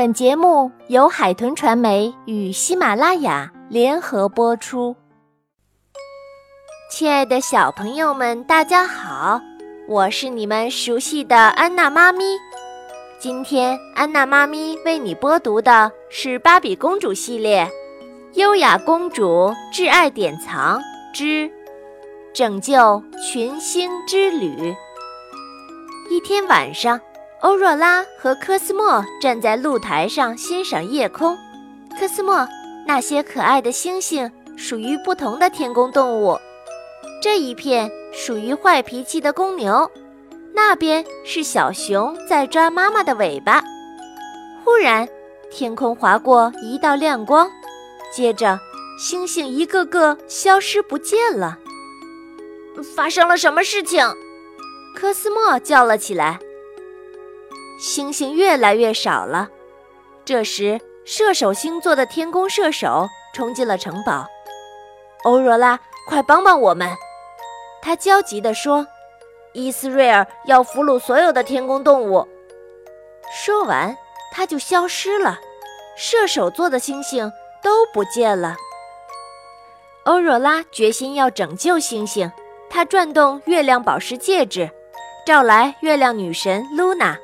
本节目由海豚传媒与喜马拉雅联合播出。亲爱的小朋友们，大家好，我是你们熟悉的安娜妈咪。今天安娜妈咪为你播读的是《芭比公主系列》《优雅公主挚爱典藏之拯救群星之旅》。一天晚上，欧若拉和科斯莫站在露台上欣赏夜空。科斯莫，那些可爱的星星属于不同的天宫动物。这一片属于坏脾气的公牛，那边是小熊在抓妈妈的尾巴。忽然，天空划过一道亮光，接着星星一个个消失不见了。发生了什么事情？科斯莫叫了起来。星星越来越少了。这时，射手星座的天宫射手冲进了城堡。欧若拉，快帮帮我们！他焦急地说：“伊斯瑞尔要俘虏所有的天宫动物。”说完，他就消失了。射手座的星星都不见了。欧若拉决心要拯救星星，她转动月亮宝石戒指，召来月亮女神露娜。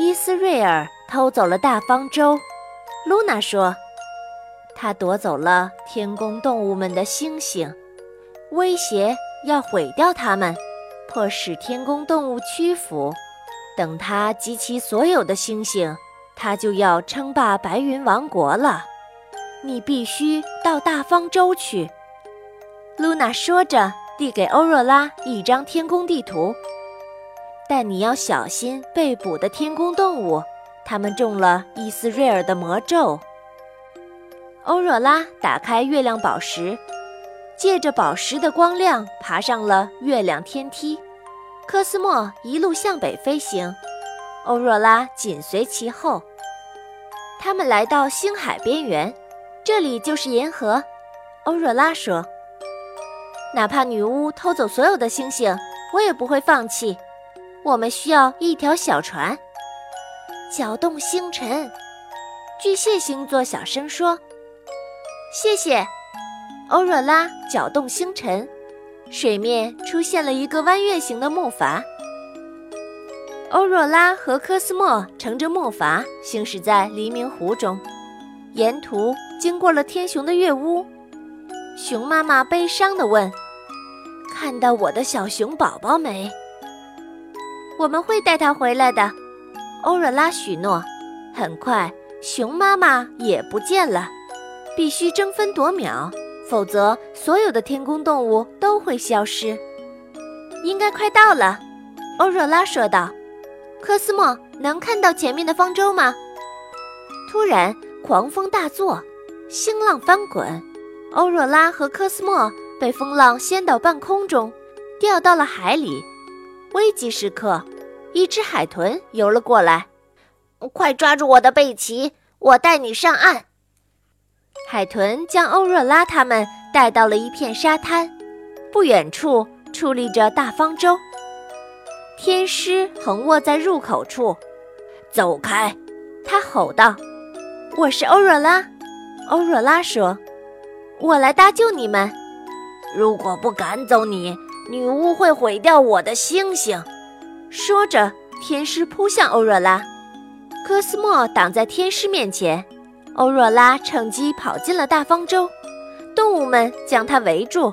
伊斯瑞尔偷走了大方舟，露娜说：“他夺走了天宫动物们的星星，威胁。”要毁掉它们，迫使天宫动物屈服。等他集齐所有的星星，他就要称霸白云王国了。你必须到大方舟去。”露娜说着，递给欧若拉一张天宫地图。但你要小心被捕的天宫动物，他们中了伊斯瑞尔的魔咒。欧若拉打开月亮宝石。借着宝石的光亮，爬上了月亮天梯。科斯莫一路向北飞行，欧若拉紧随其后。他们来到星海边缘，这里就是银河。欧若拉说：“哪怕女巫偷走所有的星星，我也不会放弃。我们需要一条小船，搅动星辰。”巨蟹星座小声说：“谢谢。”欧若拉搅动星辰，水面出现了一个弯月形的木筏。欧若拉和科斯莫乘着木筏行驶在黎明湖中，沿途经过了天熊的月屋。熊妈妈悲伤地问：“看到我的小熊宝宝没？”“我们会带它回来的。”欧若拉许诺。很快，熊妈妈也不见了，必须争分夺秒。否则，所有的天宫动物都会消失。应该快到了，欧若拉说道。科斯莫，能看到前面的方舟吗？突然，狂风大作，星浪翻滚，欧若拉和科斯莫被风浪掀到半空中，掉到了海里。危急时刻，一只海豚游了过来，快抓住我的背鳍，我带你上岸。海豚将欧若拉他们带到了一片沙滩，不远处矗立着大方舟。天狮横卧在入口处，走开！他吼道：“我是欧若拉。”欧若拉说：“我来搭救你们。如果不赶走你，女巫会毁掉我的星星。”说着，天师扑向欧若拉，科斯莫挡在天师面前。欧若拉趁机跑进了大方舟，动物们将它围住。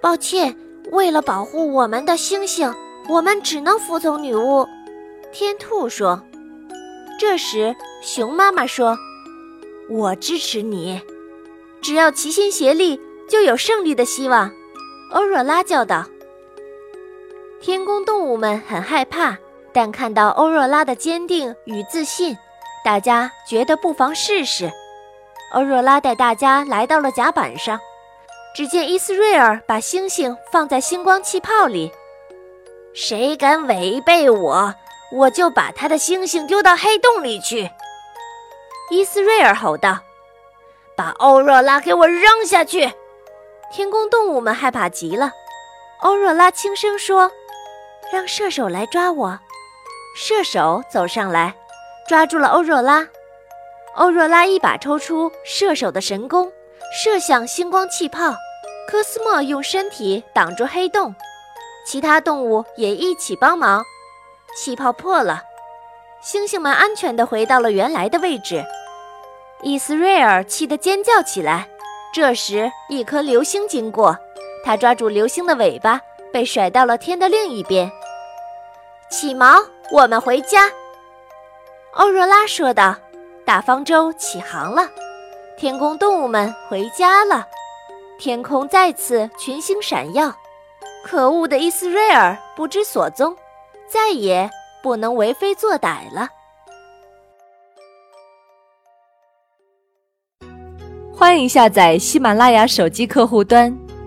抱歉，为了保护我们的星星，我们只能服从女巫。天兔说。这时，熊妈妈说：“我支持你，只要齐心协力，就有胜利的希望。”欧若拉叫道。天宫动物们很害怕，但看到欧若拉的坚定与自信。大家觉得不妨试试。欧若拉带大家来到了甲板上，只见伊斯瑞尔把星星放在星光气泡里。谁敢违背我，我就把他的星星丢到黑洞里去！伊斯瑞尔吼道：“把欧若拉给我扔下去！”天宫动物们害怕极了。欧若拉轻声说：“让射手来抓我。”射手走上来。抓住了欧若拉，欧若拉一把抽出射手的神弓，射向星光气泡。科斯莫用身体挡住黑洞，其他动物也一起帮忙。气泡破了，星星们安全地回到了原来的位置。伊斯瑞尔气得尖叫起来。这时，一颗流星经过，他抓住流星的尾巴，被甩到了天的另一边。起锚，我们回家。”欧若拉说道。大方舟起航了，天宫动物们回家了。天空再次群星闪耀。可恶的伊斯瑞尔不知所踪，再也不能为非作歹了。欢迎下载喜马拉雅手机客户端，